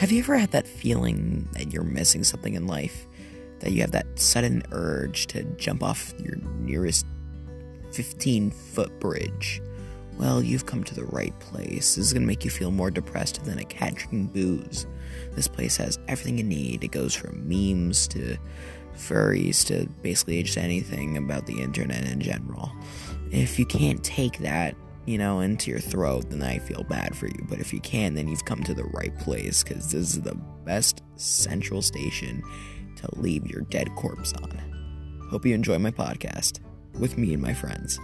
Have you ever had that feeling that you're missing something in life? That you have that sudden urge to jump off your nearest 15 foot bridge? Well, you've come to the right place. This is going to make you feel more depressed than a cat drinking booze. This place has everything you need. It goes from memes to furries to basically just anything about the internet in general. If you can't take that, you know, into your throat, then I feel bad for you. But if you can, then you've come to the right place because this is the best central station to leave your dead corpse on. Hope you enjoy my podcast with me and my friends.